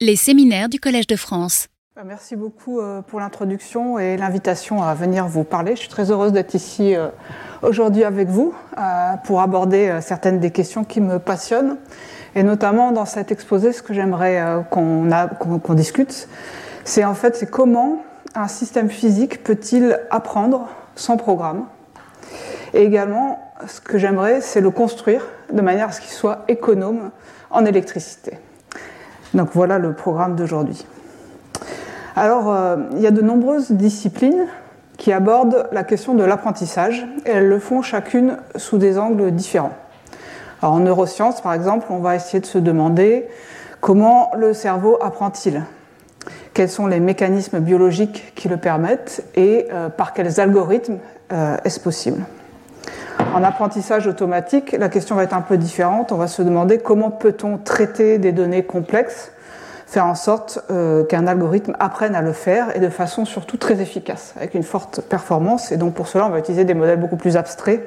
Les séminaires du Collège de France. Euh, merci beaucoup euh, pour l'introduction et l'invitation à venir vous parler. Je suis très heureuse d'être ici euh, aujourd'hui avec vous pour aborder certaines des questions qui me passionnent. Et notamment dans cet exposé, ce que j'aimerais qu'on discute, c'est en fait comment un système physique peut-il apprendre sans programme. Et également, ce que j'aimerais, c'est le construire de manière à ce qu'il soit économe en électricité. Donc voilà le programme d'aujourd'hui. Alors, euh, il y a de nombreuses disciplines qui abordent la question de l'apprentissage et elles le font chacune sous des angles différents. Alors, en neurosciences, par exemple, on va essayer de se demander comment le cerveau apprend-il? Quels sont les mécanismes biologiques qui le permettent? Et euh, par quels algorithmes euh, est-ce possible? En apprentissage automatique, la question va être un peu différente. On va se demander comment peut-on traiter des données complexes, faire en sorte euh, qu'un algorithme apprenne à le faire et de façon surtout très efficace, avec une forte performance. Et donc pour cela, on va utiliser des modèles beaucoup plus abstraits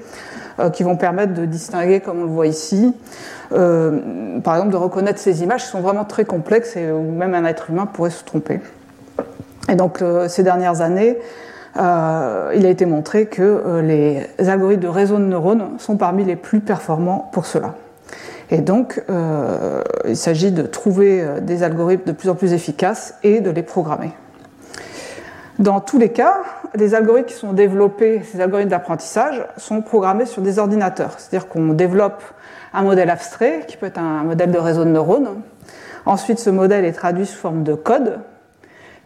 euh, qui vont permettre de distinguer, comme on le voit ici, euh, par exemple de reconnaître ces images qui sont vraiment très complexes et où même un être humain pourrait se tromper. Et donc ces dernières années, euh, il a été montré que euh, les algorithmes de réseau de neurones sont parmi les plus performants pour cela. Et donc, euh, il s'agit de trouver des algorithmes de plus en plus efficaces et de les programmer. Dans tous les cas, les algorithmes qui sont développés, ces algorithmes d'apprentissage, sont programmés sur des ordinateurs. C'est-à-dire qu'on développe un modèle abstrait, qui peut être un modèle de réseau de neurones. Ensuite, ce modèle est traduit sous forme de code,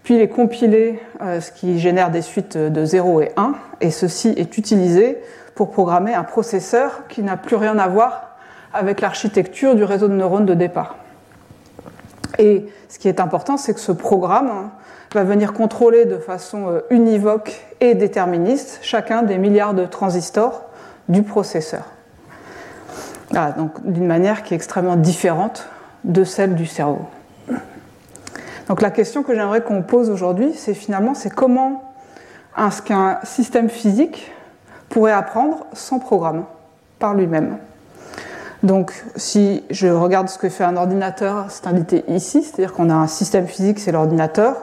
puis il est compilé, euh, ce qui génère des suites de 0 et 1, et ceci est utilisé pour programmer un processeur qui n'a plus rien à voir avec l'architecture du réseau de neurones de départ. Et ce qui est important, c'est que ce programme va venir contrôler de façon euh, univoque et déterministe chacun des milliards de transistors du processeur. donc d'une manière qui est extrêmement différente de celle du cerveau. Donc la question que j'aimerais qu'on pose aujourd'hui, c'est finalement c'est comment est-ce qu'un système physique pourrait apprendre sans programme, par lui-même. Donc si je regarde ce que fait un ordinateur, c'est indiqué ici, c'est-à-dire qu'on a un système physique, c'est l'ordinateur,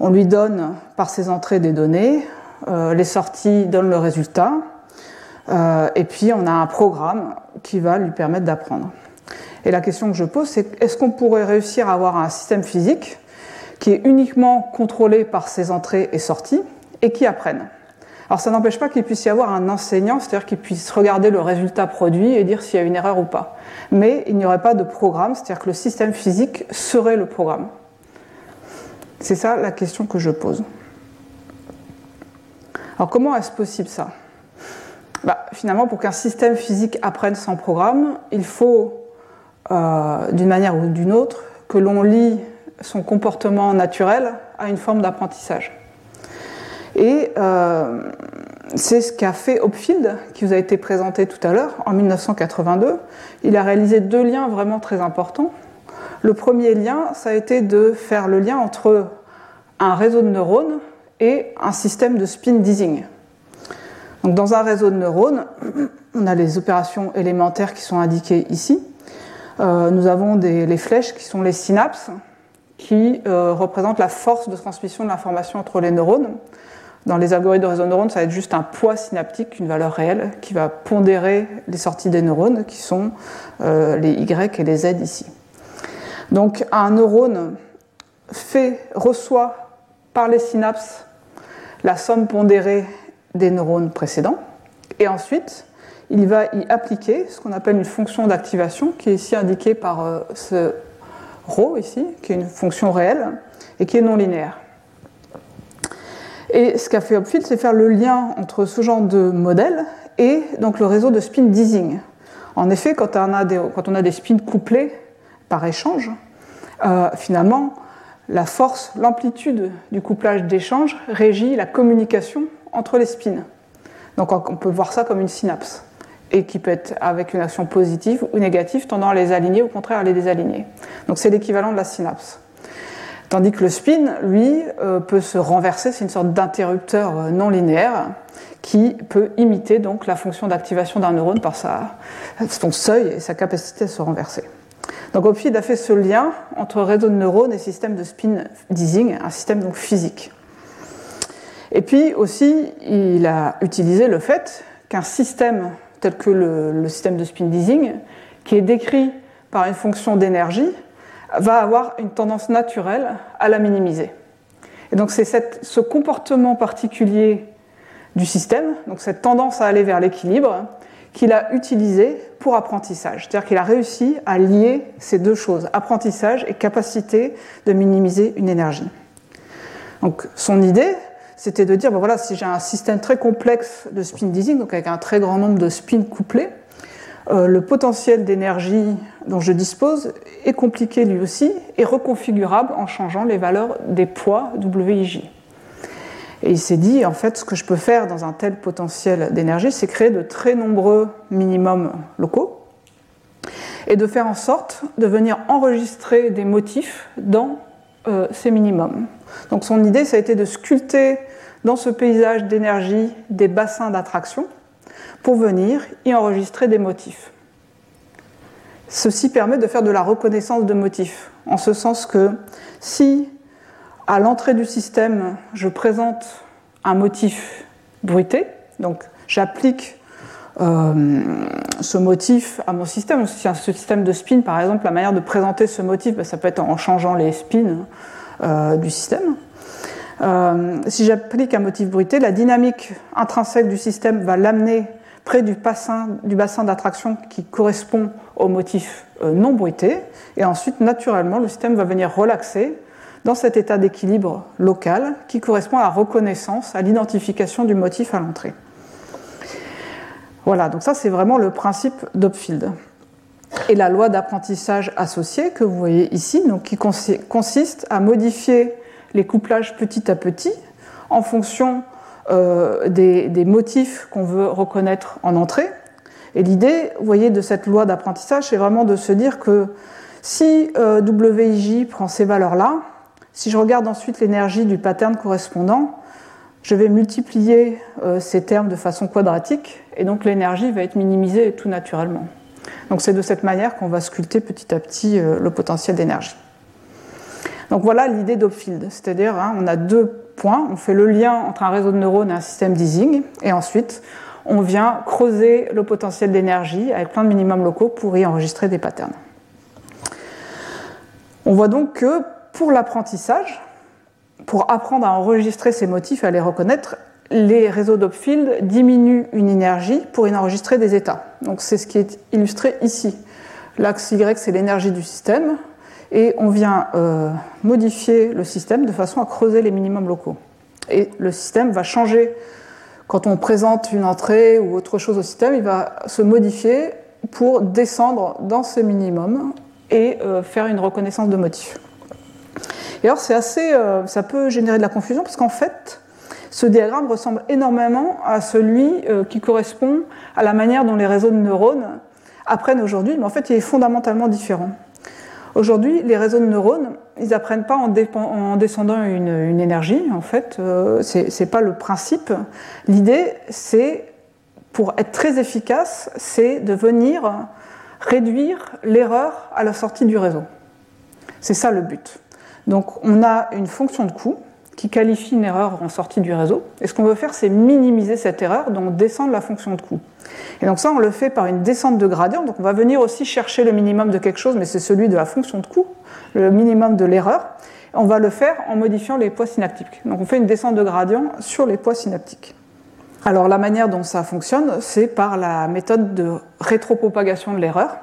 on lui donne par ses entrées des données, euh, les sorties donnent le résultat, euh, et puis on a un programme qui va lui permettre d'apprendre. Et la question que je pose, c'est est-ce qu'on pourrait réussir à avoir un système physique qui est uniquement contrôlé par ses entrées et sorties et qui apprenne? Alors ça n'empêche pas qu'il puisse y avoir un enseignant, c'est-à-dire qu'il puisse regarder le résultat produit et dire s'il y a une erreur ou pas. Mais il n'y aurait pas de programme, c'est-à-dire que le système physique serait le programme. C'est ça la question que je pose. Alors comment est-ce possible ça? Bah, Finalement, pour qu'un système physique apprenne sans programme, il faut euh, d'une manière ou d'une autre, que l'on lie son comportement naturel à une forme d'apprentissage. Et euh, c'est ce qu'a fait Hopfield, qui vous a été présenté tout à l'heure, en 1982. Il a réalisé deux liens vraiment très importants. Le premier lien, ça a été de faire le lien entre un réseau de neurones et un système de spin dizing. Donc dans un réseau de neurones, on a les opérations élémentaires qui sont indiquées ici. Euh, nous avons les flèches qui sont les synapses, qui euh, représentent la force de transmission de l'information entre les neurones. Dans les algorithmes de réseau de neurones, ça va être juste un poids synaptique, une valeur réelle, qui va pondérer les sorties des neurones, qui sont euh, les Y et les Z ici. Donc un neurone fait, reçoit par les synapses la somme pondérée des neurones précédents, et ensuite il va y appliquer ce qu'on appelle une fonction d'activation, qui est ici indiquée par euh, ce ρ ici, qui est une fonction réelle et qui est non linéaire. Et ce qu'a fait Hopfield, c'est faire le lien entre ce genre de modèle et donc le réseau de spin dizing. En effet, quand on a des, spins couplés par échange, euh, finalement, la force, l'amplitude du couplage d'échange régit la communication entre les spins. Donc on peut voir ça comme une synapse et qui peut être avec une action positive ou négative, tendant à les aligner au contraire à les désaligner. Donc c'est l'équivalent de la synapse. Tandis que le spin, lui, euh, peut se renverser, c'est une sorte d'interrupteur euh, non linéaire qui peut imiter donc la fonction d'activation d'un neurone par sa, son seuil et sa capacité à se renverser. Donc Opfield a fait ce lien entre réseau de neurones et système de spin Dizing, un système donc physique. Et puis aussi, il a utilisé le fait qu'un système tel que le, système de spin Dizing, qui est décrit par une fonction d'énergie, va avoir une tendance naturelle à la minimiser. Et donc c'est ce comportement particulier du système, donc cette tendance à aller vers l'équilibre, qu'il a utilisé pour apprentissage. C'est-à-dire qu'il a réussi à lier ces deux choses, apprentissage et capacité de minimiser une énergie. Donc son idée, c'était de dire, ben voilà, si j'ai un système très complexe de spin Dizing, donc avec un très grand nombre de spins couplés, euh, le potentiel d'énergie dont je dispose est compliqué lui aussi et reconfigurable en changeant les valeurs des poids WIJ. Et il s'est dit, en fait, ce que je peux faire dans un tel potentiel d'énergie, c'est créer de très nombreux minimums locaux et de faire en sorte de venir enregistrer des motifs dans euh, ces minimums. Donc son idée, ça a été de sculpter dans ce paysage d'énergie des bassins d'attraction pour venir y enregistrer des motifs. Ceci permet de faire de la reconnaissance de motifs, en ce sens que si à l'entrée du système, je présente un motif bruité, donc j'applique ce motif à mon système. Si un système de spin, par exemple, la manière de présenter ce motif, ben, ça peut être en changeant les spins euh, du système. Euh, si j'applique un motif bruité, la dynamique intrinsèque du système va l'amener près du bassin d'attraction qui correspond au motif non bruité, et ensuite, naturellement, le système va venir relaxer dans cet état d'équilibre local qui correspond à la reconnaissance, à l'identification du motif à l'entrée. Voilà, donc ça c'est vraiment le principe d'Opfield. Et la loi d'apprentissage associée que vous voyez ici, qui consiste à modifier les couplages petit à petit en fonction euh, des, motifs qu'on veut reconnaître en entrée. Et l'idée, voyez, de cette loi d'apprentissage, c'est vraiment de se dire que si euh, WIJ prend ces valeurs-là, si je regarde ensuite l'énergie du pattern correspondant, je vais multiplier euh, ces termes de façon quadratique et donc l'énergie va être minimisée tout naturellement. Donc c'est de cette manière qu'on va sculpter petit à petit euh, le potentiel d'énergie. Donc voilà l'idée d'Opfield, c'est-à-dire hein, on a deux points, on fait le lien entre un réseau de neurones et un système d'easing, et ensuite on vient creuser le potentiel d'énergie avec plein de minimums locaux pour y enregistrer des patterns. On voit donc que pour l'apprentissage, pour apprendre à enregistrer ces motifs et à les reconnaître, les réseaux d'Opfield diminuent une énergie pour y enregistrer des états. Donc c'est ce qui est illustré ici. L'axe Y, c'est l'énergie du système, et on vient euh, modifier le système de façon à creuser les minimums locaux. Et le système va changer. Quand on présente une entrée ou autre chose au système, il va se modifier pour descendre dans ces minimums et euh, faire une reconnaissance de motifs. Et alors, c'est assez, euh, ça peut générer de la confusion parce qu'en fait, ce diagramme ressemble énormément à celui euh, qui correspond à la manière dont les réseaux de neurones apprennent aujourd'hui, mais en fait, il est fondamentalement différent. Aujourd'hui, les réseaux de neurones, ils apprennent pas en, en descendant une, énergie, en fait, euh, c'est pas le principe. L'idée, c'est, pour être très efficace, c'est de venir réduire l'erreur à la sortie du réseau. C'est ça le but. Donc on a une fonction de coût qui qualifie une erreur en sortie du réseau. Et ce qu'on veut faire, c'est minimiser cette erreur, donc descendre la fonction de coût. Et donc ça, on le fait par une descente de gradient. Donc on va venir aussi chercher le minimum de quelque chose, mais c'est celui de la fonction de coût, le minimum de l'erreur. On va le faire en modifiant les poids synaptiques. Donc on fait une descente de gradient sur les poids synaptiques. Alors la manière dont ça fonctionne, c'est par la méthode de rétropropagation de l'erreur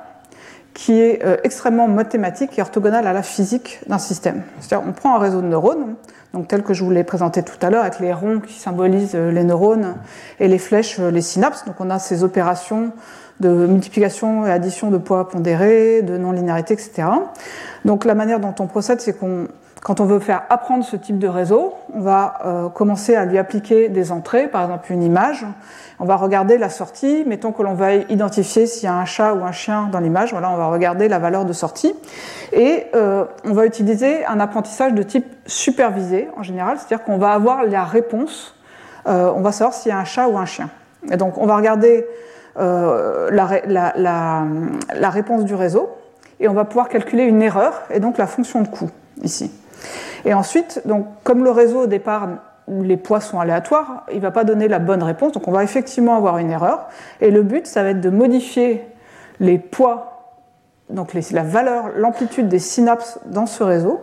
qui est euh, extrêmement mathématique et orthogonale à la physique d'un système. C'est-à-dire, on prend un réseau de neurones, donc tel que je vous l'ai présenté tout à l'heure, avec les ronds qui symbolisent euh, les neurones et les flèches, euh, les synapses. Donc, on a ces opérations de multiplication et addition de poids pondérés, de non-linéarité, etc. Donc, la manière dont on procède, c'est qu'on quand on veut faire apprendre ce type de réseau, on va commencer à lui appliquer des entrées, par exemple une image, on va regarder la sortie. Mettons que l'on va identifier s'il y a un chat ou un chien dans l'image. Voilà, on va regarder la valeur de sortie. Et euh, on va utiliser un apprentissage de type supervisé en général, c'est-à-dire qu'on va avoir la réponse. Euh, on va savoir s'il y a un chat ou un chien. Et donc on va regarder euh, la, réponse du réseau. et on va pouvoir calculer une erreur, et donc la fonction de coût, ici. Et ensuite, comme le réseau au départ, les poids sont aléatoires, il ne va pas donner la bonne réponse, donc on va effectivement avoir une erreur. Et le but, ça va être de modifier les poids, donc la valeur, l'amplitude des synapses dans ce réseau,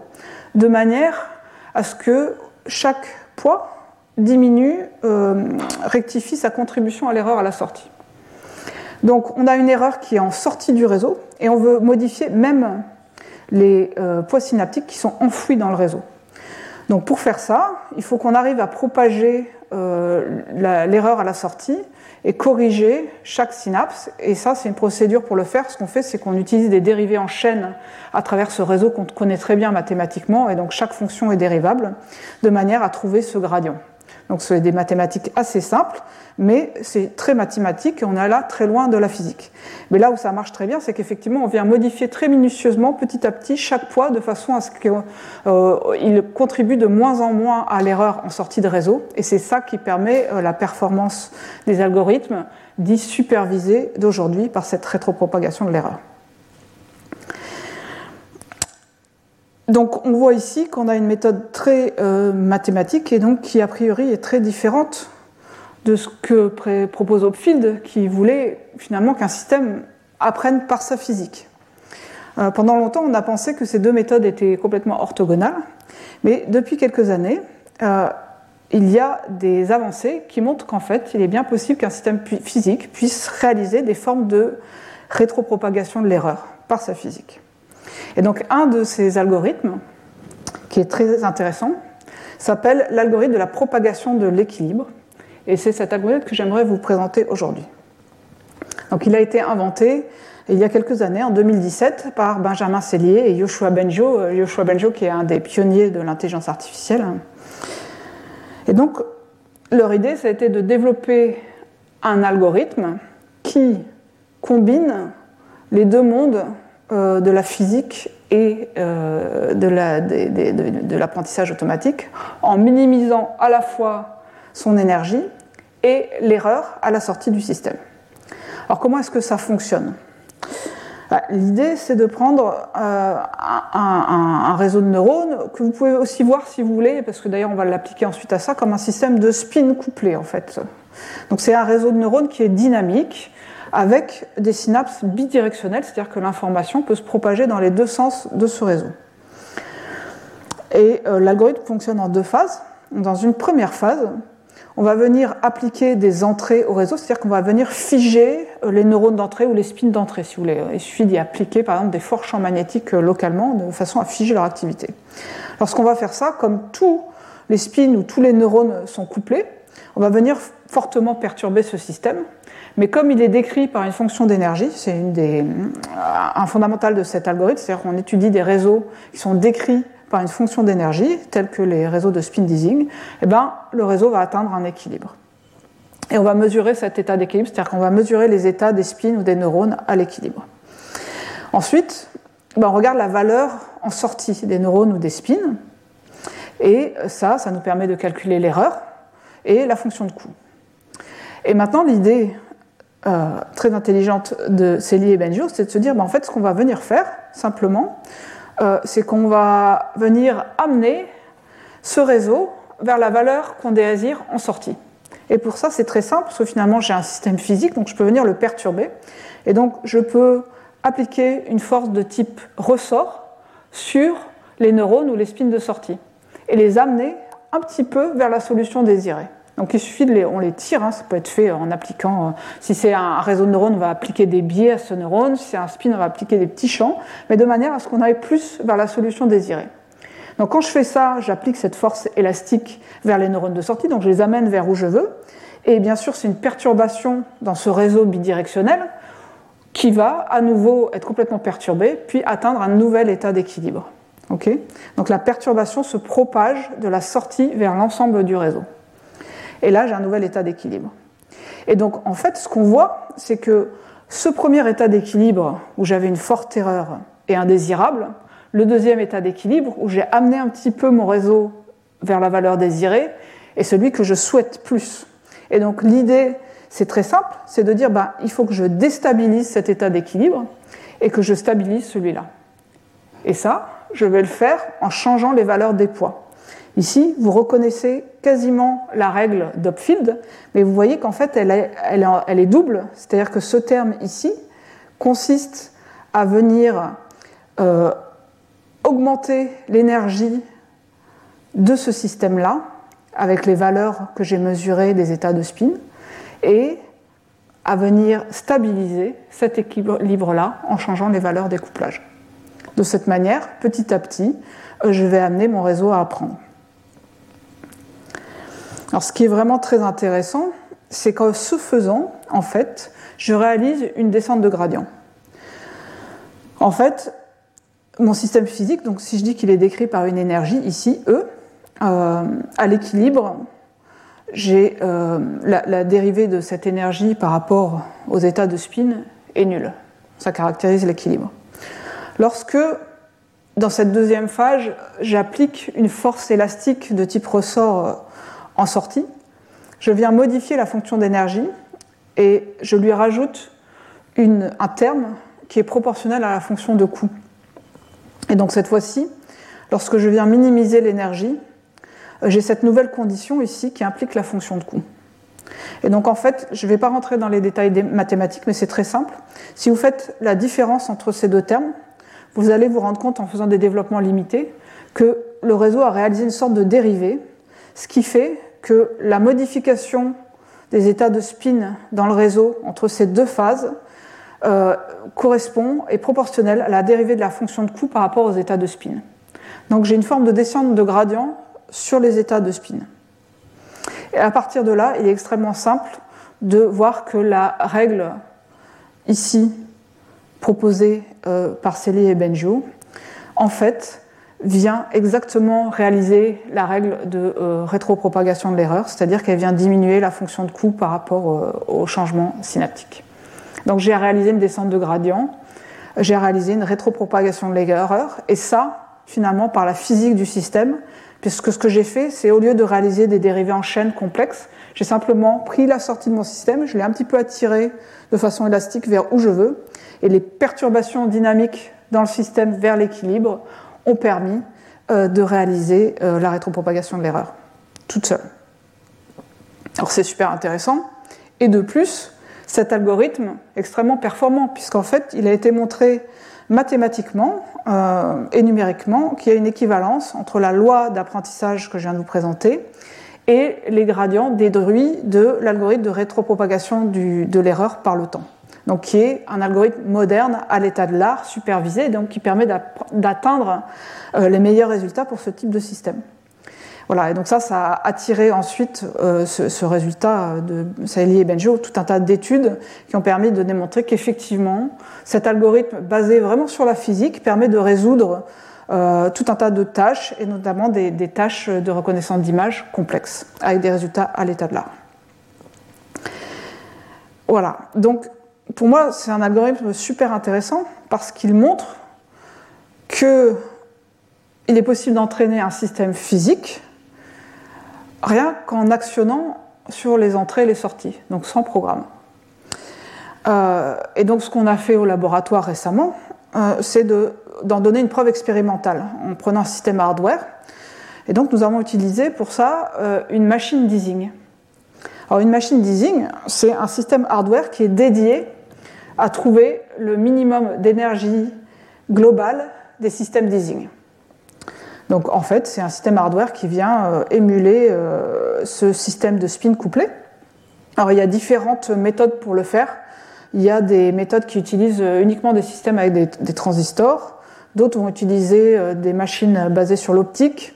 de manière à ce que chaque poids diminue, euh, rectifie sa contribution à l'erreur à la sortie. Donc on a une erreur qui est en sortie du réseau et on veut modifier même les euh, poids synaptiques qui sont enfouis dans le réseau. Donc pour faire ça, il faut qu'on arrive à propager euh, l'erreur à la sortie et corriger chaque synapse. Et ça, c'est une procédure pour le faire. Ce qu'on fait, c'est qu'on utilise des dérivés en chaîne à travers ce réseau qu'on connaît très bien mathématiquement. Et donc chaque fonction est dérivable de manière à trouver ce gradient. Donc c'est des mathématiques assez simples, mais c'est très mathématique et on est là très loin de la physique. Mais là où ça marche très bien, c'est qu'effectivement on vient modifier très minutieusement, petit à petit, chaque poids de façon à ce qu'il euh, contribue de moins en moins à l'erreur en sortie de réseau. Et c'est ça qui permet euh, la performance des algorithmes dits supervisés d'aujourd'hui par cette rétropropagation de l'erreur. Donc on voit ici qu'on a une méthode très euh, mathématique et donc qui a priori est très différente de ce que propose Hopfield qui voulait finalement qu'un système apprenne par sa physique. Euh, pendant longtemps on a pensé que ces deux méthodes étaient complètement orthogonales, mais depuis quelques années euh, il y a des avancées qui montrent qu'en fait il est bien possible qu'un système physique puisse réaliser des formes de rétropropagation de l'erreur par sa physique. Et donc un de ces algorithmes, qui est très intéressant, s'appelle l'algorithme de la propagation de l'équilibre. Et c'est cet algorithme que j'aimerais vous présenter aujourd'hui. Donc il a été inventé il y a quelques années, en 2017, par Benjamin Cellier et Yoshua Benjo, euh, Yoshua Benjo qui est un des pionniers de l'intelligence artificielle. Et donc leur idée, ça a été de développer un algorithme qui combine les deux mondes euh, de la physique et euh, de l'apprentissage automatique en minimisant à la fois son énergie et l'erreur à la sortie du système. Alors comment est-ce que ça fonctionne? Bah, L'idée, c'est de prendre euh, un, réseau de neurones que vous pouvez aussi voir si vous voulez, parce que d'ailleurs on va l'appliquer ensuite à ça comme un système de spin couplé en fait. Donc c'est un réseau de neurones qui est dynamique, avec des synapses bidirectionnelles, c'est-à-dire que l'information peut se propager dans les deux sens de ce réseau. Et euh, l'algorithme fonctionne en deux phases. Dans une première phase, on va venir appliquer des entrées au réseau, c'est-à-dire qu'on va venir figer euh, les neurones d'entrée ou les spins d'entrée, si vous voulez. Il suffit d'y appliquer, par exemple, des forts champs magnétiques euh, localement, de façon à figer leur activité. Lorsqu'on va faire ça, comme tous les spins ou tous les neurones sont couplés, on va venir fortement perturber ce système mais comme il est décrit par une fonction d'énergie, c'est euh, un fondamental de cet algorithme, c'est-à-dire qu'on étudie des réseaux qui sont décrits par une fonction d'énergie, tels que les réseaux de spin Dissing, eh ben, le réseau va atteindre un équilibre. Et on va mesurer cet état d'équilibre, c'est-à-dire qu'on va mesurer les états des spins ou des neurones à l'équilibre. Ensuite, ben, on regarde la valeur en sortie des neurones ou des spins, et ça, ça nous permet de calculer l'erreur et la fonction de coût. Et maintenant, l'idée euh, très intelligente de Célie et Benjour, c'est de se dire, ben, en fait, ce qu'on va venir faire, simplement, euh, c'est qu'on va venir amener ce réseau vers la valeur qu'on désire en sortie. Et pour ça, c'est très simple, parce que finalement, j'ai un système physique, donc je peux venir le perturber. Et donc, je peux appliquer une force de type ressort sur les neurones ou les spins de sortie, et les amener un petit peu vers la solution désirée. Donc il suffit de les, on les tire, hein, ça peut être fait en appliquant, euh, si c'est un réseau de neurones, on va appliquer des biais à ce neurone, si c'est un spin, on va appliquer des petits champs, mais de manière à ce qu'on aille plus vers la solution désirée. Donc quand je fais ça, j'applique cette force élastique vers les neurones de sortie, donc je les amène vers où je veux, et bien sûr c'est une perturbation dans ce réseau bidirectionnel qui va à nouveau être complètement perturbé, puis atteindre un nouvel état d'équilibre. donc la perturbation se propage de la sortie vers l'ensemble du réseau. Et là, j'ai un nouvel état d'équilibre. Et donc, en fait, ce qu'on voit, c'est que ce premier état d'équilibre, où j'avais une forte erreur et indésirable, le deuxième état d'équilibre, où j'ai amené un petit peu mon réseau vers la valeur désirée, est celui que je souhaite plus. Et donc, l'idée, c'est très simple, c'est de dire, ben, il faut que je déstabilise cet état d'équilibre, et que je stabilise celui-là. Et ça, je vais le faire en changeant les valeurs des poids. Ici, vous reconnaissez quasiment la règle d'Opfield, mais vous voyez qu'en fait, elle est, double. C'est-à-dire que ce terme ici consiste à venir euh, augmenter l'énergie de ce système-là avec les valeurs que j'ai mesurées des états de spin et à venir stabiliser cet équilibre-là en changeant les valeurs des couplages. De cette manière, petit à petit, je vais amener mon réseau à apprendre. Alors, ce qui est vraiment très intéressant, c'est qu'en ce faisant, en fait, je réalise une descente de gradient. En fait, mon système physique, donc si je dis qu'il est décrit par une énergie, ici, E, euh, à l'équilibre, j'ai euh, la, dérivée de cette énergie par rapport aux états de spin est nulle. Ça caractérise l'équilibre. Lorsque, dans cette deuxième phase, j'applique une force élastique de type ressort en sortie, je viens modifier la fonction d'énergie et je lui rajoute un terme qui est proportionnel à la fonction de coût. Et donc cette fois-ci, lorsque je viens minimiser l'énergie, euh, j'ai cette nouvelle condition ici qui implique la fonction de coût. Et donc en fait, je ne vais pas rentrer dans les détails des mathématiques, mais c'est très simple. Si vous faites la différence entre ces deux termes, vous allez vous rendre compte en faisant des développements limités que le réseau a réalisé une sorte de dérivée, ce qui fait que la modification des états de spin dans le réseau entre ces deux phases euh, correspond, est proportionnelle à la dérivée de la fonction de coût par rapport aux états de spin. Donc j'ai une forme de descente de gradient sur les états de spin. Et à partir de là, il est extrêmement simple de voir que la règle ici proposée euh, par Célie et Benjo, en fait, vient exactement réaliser la règle de euh, rétropropagation de l'erreur, c'est-à-dire qu'elle vient diminuer la fonction de coût par rapport euh, au changement synaptique. Donc j'ai réalisé une descente de gradient, j'ai réalisé une rétropropagation de l'erreur, et ça, finalement, par la physique du système, puisque ce que j'ai fait, c'est au lieu de réaliser des dérivés en chaîne complexes, j'ai simplement pris la sortie de mon système, je l'ai un petit peu attiré de façon élastique vers où je veux, et les perturbations dynamiques dans le système vers l'équilibre ont permis euh, de réaliser euh, la rétropropagation de l'erreur, toute seule. Alors c'est super intéressant, et de plus, cet algorithme extrêmement performant, puisqu'en fait, il a été montré mathématiquement euh, et numériquement qu'il y a une équivalence entre la loi d'apprentissage que je viens de vous présenter et les gradients déduits de l'algorithme de rétropropagation de l'erreur par le temps. Donc, qui est un algorithme moderne à l'état de l'art, supervisé, donc qui permet d'atteindre euh, les meilleurs résultats pour ce type de système. Voilà, et donc ça, a attiré ensuite euh, ce, résultat de Saeli et Benjo, tout un tas d'études qui ont permis de démontrer qu'effectivement, cet algorithme basé vraiment sur la physique permet de résoudre euh, tout un tas de tâches, et notamment des, tâches de reconnaissance d'images complexes, avec des résultats à l'état de l'art. Voilà, donc pour moi, c'est un algorithme super intéressant parce qu'il montre qu'il est possible d'entraîner un système physique rien qu'en actionnant sur les entrées et les sorties, donc sans programme. Euh, et donc ce qu'on a fait au laboratoire récemment, euh, c'est d'en donner une preuve expérimentale en prenant un système hardware. Et donc nous avons utilisé pour ça euh, une machine d'easing. Alors une machine d'easing, c'est un système hardware qui est dédié à trouver le minimum d'énergie globale des systèmes d'easing. Donc en fait, c'est un système hardware qui vient euh, émuler euh, ce système de spin couplé. Alors il y a différentes méthodes pour le faire. Il y a des méthodes qui utilisent euh, uniquement des systèmes avec des, transistors, d'autres vont utiliser des machines basées sur l'optique,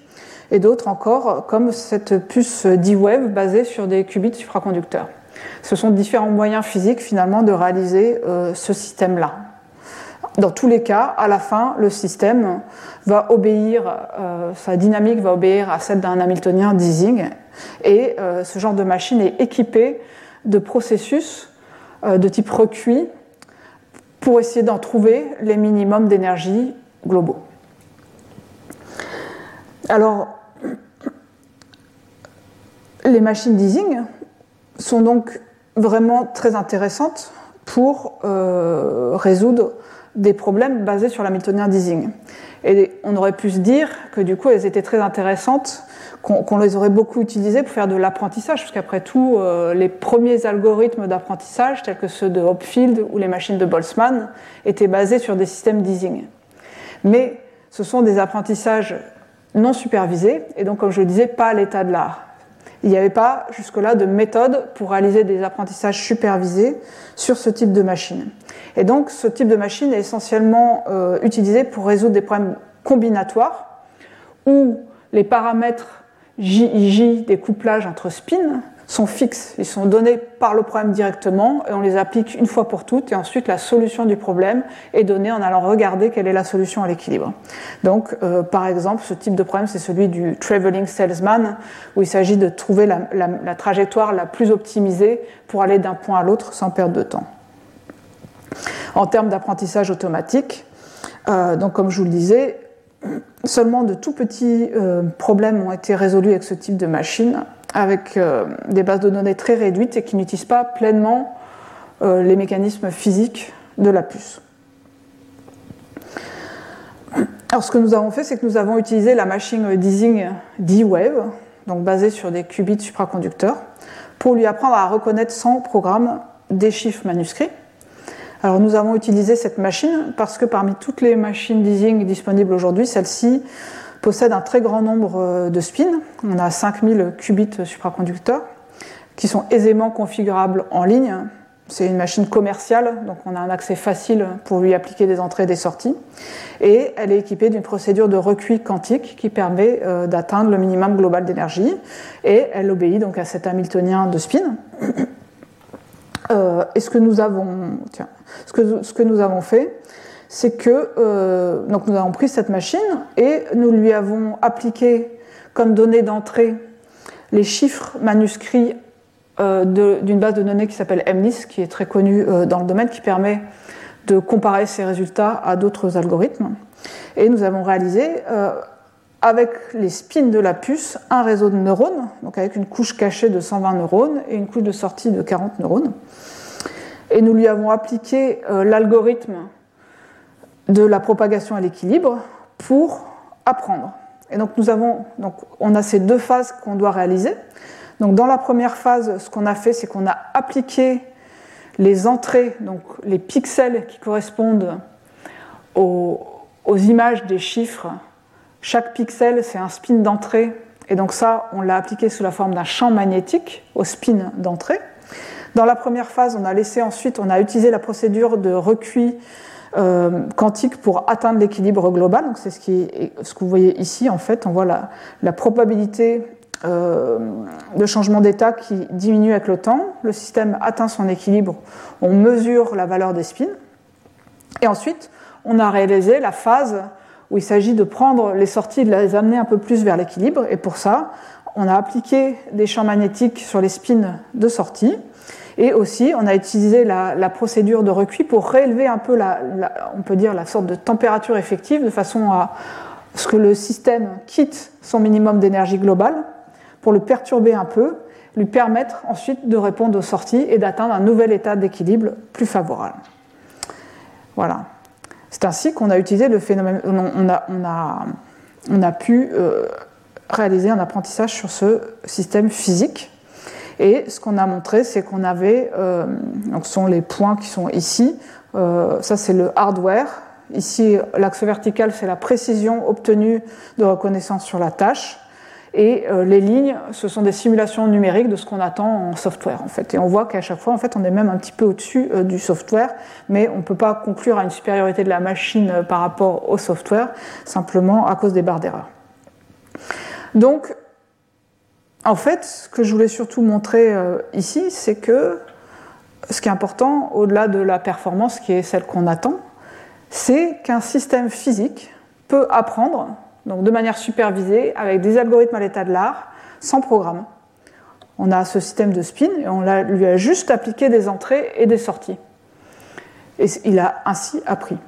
et d'autres encore comme cette puce D-Wave basée sur des qubits supraconducteurs. Ce sont différents moyens physiques finalement de réaliser ce système-là. Dans tous les cas, à la fin, le système va obéir, euh, sa dynamique va obéir à celle d'un Hamiltonien d'Ising, et euh, ce genre de machine est équipé de processus euh, de type recuit pour essayer d'en trouver les minimums d'énergie globaux. Alors, les machines d'Ising sont donc vraiment très intéressantes pour résoudre des problèmes basés sur l'hamiltonien Deasing. Et on aurait pu se dire que du coup, elles étaient très intéressantes, qu'on les aurait beaucoup utilisées pour faire de l'apprentissage, parce qu'après tout, euh, les premiers algorithmes d'apprentissage, tels que ceux de Hopfield ou les machines de Boltzmann, étaient basés sur des systèmes Deasing. Mais ce sont des apprentissages non supervisés, et donc, comme je le disais, pas à l'état de l'art. Il n'y avait pas jusque-là de méthode pour réaliser des apprentissages supervisés sur ce type de machine. Et donc ce type de machine est essentiellement euh, utilisé pour résoudre des problèmes combinatoires où les paramètres JIJ des couplages entre spins sont fixes. Ils sont donnés par le problème directement et on les applique une fois pour toutes et ensuite la solution du problème est donnée en allant regarder quelle est la solution à l'équilibre. Donc euh, par exemple ce type de problème c'est celui du traveling salesman où il s'agit de trouver la, trajectoire la plus optimisée pour aller d'un point à l'autre sans perdre de temps. En termes d'apprentissage automatique, euh, donc comme je vous le disais, seulement de tout petits euh, problèmes ont été résolus avec ce type de machine avec euh, des bases de données très réduites et qui n'utilisent pas pleinement euh, les mécanismes physiques de la puce. Alors ce que nous avons fait, c'est que nous avons utilisé la machine Deasing D-Wave, donc basée sur des qubits supraconducteurs, pour lui apprendre à reconnaître sans programme des chiffres manuscrits. Alors nous avons utilisé cette machine parce que parmi toutes les machines Deasing disponibles aujourd'hui, celle-ci possède un très grand nombre euh, de spins. On a 5000 qubits supraconducteurs qui sont aisément configurables en ligne. C'est une machine commerciale, donc on a un accès facile pour lui appliquer des entrées et des sorties. Et elle est équipée d'une procédure de recuit quantique qui permet euh, d'atteindre le minimum global d'énergie. Et elle obéit donc à cet Hamiltonien de spin. Euh, et ce que nous avons, tiens, ce que nous avons fait, c'est que euh, nous avons pris cette machine et nous lui avons appliqué comme donnée d'entrée les chiffres manuscrits euh, d'une base de données qui s'appelle MNIST, qui est très connue euh, dans le domaine, qui permet de comparer ces résultats à d'autres algorithmes. Et nous avons réalisé, avec les spins de la puce, un réseau de neurones, donc avec une couche cachée de 120 neurones et une couche de sortie de 40 neurones. Et nous lui avons appliqué l'algorithme de la propagation à l'équilibre pour apprendre. Et donc nous avons, donc on a ces deux phases qu'on doit réaliser. Donc dans la première phase, ce qu'on a fait, c'est qu'on a appliqué les entrées, donc les pixels qui correspondent aux, images des chiffres. Chaque pixel, c'est un spin d'entrée. Et donc ça, on l'a appliqué sous la forme d'un champ magnétique au spin d'entrée. Dans la première phase, on a laissé ensuite, on a utilisé la procédure de recuit euh, quantique pour atteindre l'équilibre global. C'est ce, que vous voyez ici en fait. On voit la, probabilité euh, de changement d'état qui diminue avec le temps. Le système atteint son équilibre. On mesure la valeur des spins. Et ensuite, on a réalisé la phase où il s'agit de prendre les sorties de les amener un peu plus vers l'équilibre. Et pour ça, on a appliqué des champs magnétiques sur les spins de sortie. Et aussi, on a utilisé la, procédure de recuit pour réélever un peu, la, on peut dire, la sorte de température effective, de façon à ce que le système quitte son minimum d'énergie globale, pour le perturber un peu, lui permettre ensuite de répondre aux sorties et d'atteindre un nouvel état d'équilibre plus favorable. Voilà. C'est ainsi qu'on a utilisé le phénomène, on a, pu euh, réaliser un apprentissage sur ce système physique et ce qu'on a montré, c'est qu'on avait, euh, donc ce sont les points qui sont ici, euh, ça c'est le hardware. Ici, l'axe vertical, c'est la précision obtenue de reconnaissance sur la tâche. Et euh, les lignes, ce sont des simulations numériques de ce qu'on attend en software, en fait. Et on voit qu'à chaque fois, en fait, on est même un petit peu au-dessus du software, mais on ne peut pas conclure à une supériorité de la machine par rapport au software, simplement à cause des barres d'erreur. Donc, en fait, ce que je voulais surtout montrer euh, ici, c'est que ce qui est important, au-delà de la performance qui est celle qu'on attend, c'est qu'un système physique peut apprendre, donc de manière supervisée, avec des algorithmes à l'état de l'art, sans programme. On a ce système de spin et on lui a juste appliqué des entrées et des sorties. Et il a ainsi appris.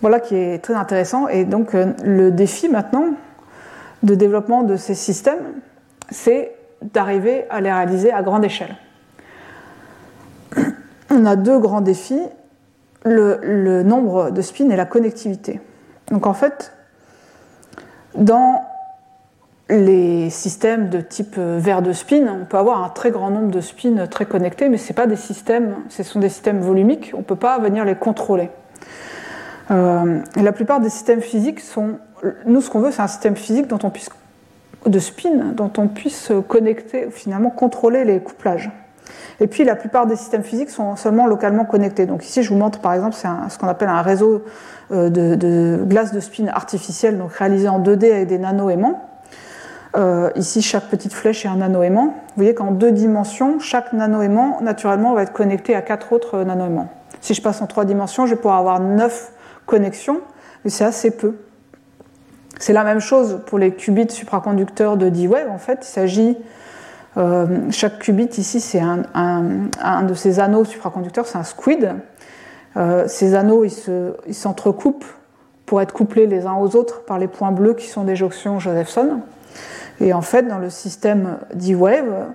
Voilà qui est très intéressant. Et donc euh, le défi maintenant, de développement de ces systèmes, c'est d'arriver à les réaliser à grande échelle. On a deux grands défis. le, nombre de spins et la connectivité. Donc en fait, dans les systèmes de type euh, verre de spin, on peut avoir un très grand nombre de spins très connectés, mais ce pas des systèmes, ce sont des systèmes volumiques, on ne peut pas venir les contrôler. Euh, la plupart des systèmes physiques sont, nous ce qu'on veut c'est un système physique dont on puisse, de spin, dont on puisse connecter, finalement contrôler les couplages. Et puis la plupart des systèmes physiques sont seulement localement connectés. Donc ici je vous montre par exemple c'est ce qu'on appelle un réseau euh, de, glaces de spin artificielles, donc réalisé en 2D avec des nano-aimants. Euh, ici, chaque petite flèche est un nano-aimant. Vous voyez qu'en deux dimensions, chaque nano-aimant, naturellement, va être connecté à quatre autres nano-aimants. Si je passe en trois dimensions, je vais pouvoir avoir neuf connexions, mais c'est assez peu. C'est la même chose pour les qubits supraconducteurs de D-Wave. En fait, il s'agit. Euh, chaque qubit ici, c'est un, de ces anneaux supraconducteurs, c'est un squid. Euh, ces anneaux, ils s'entrecoupent pour être couplés les uns aux autres par les points bleus qui sont des jonctions Josephson. Et en fait, dans le système D-Wave,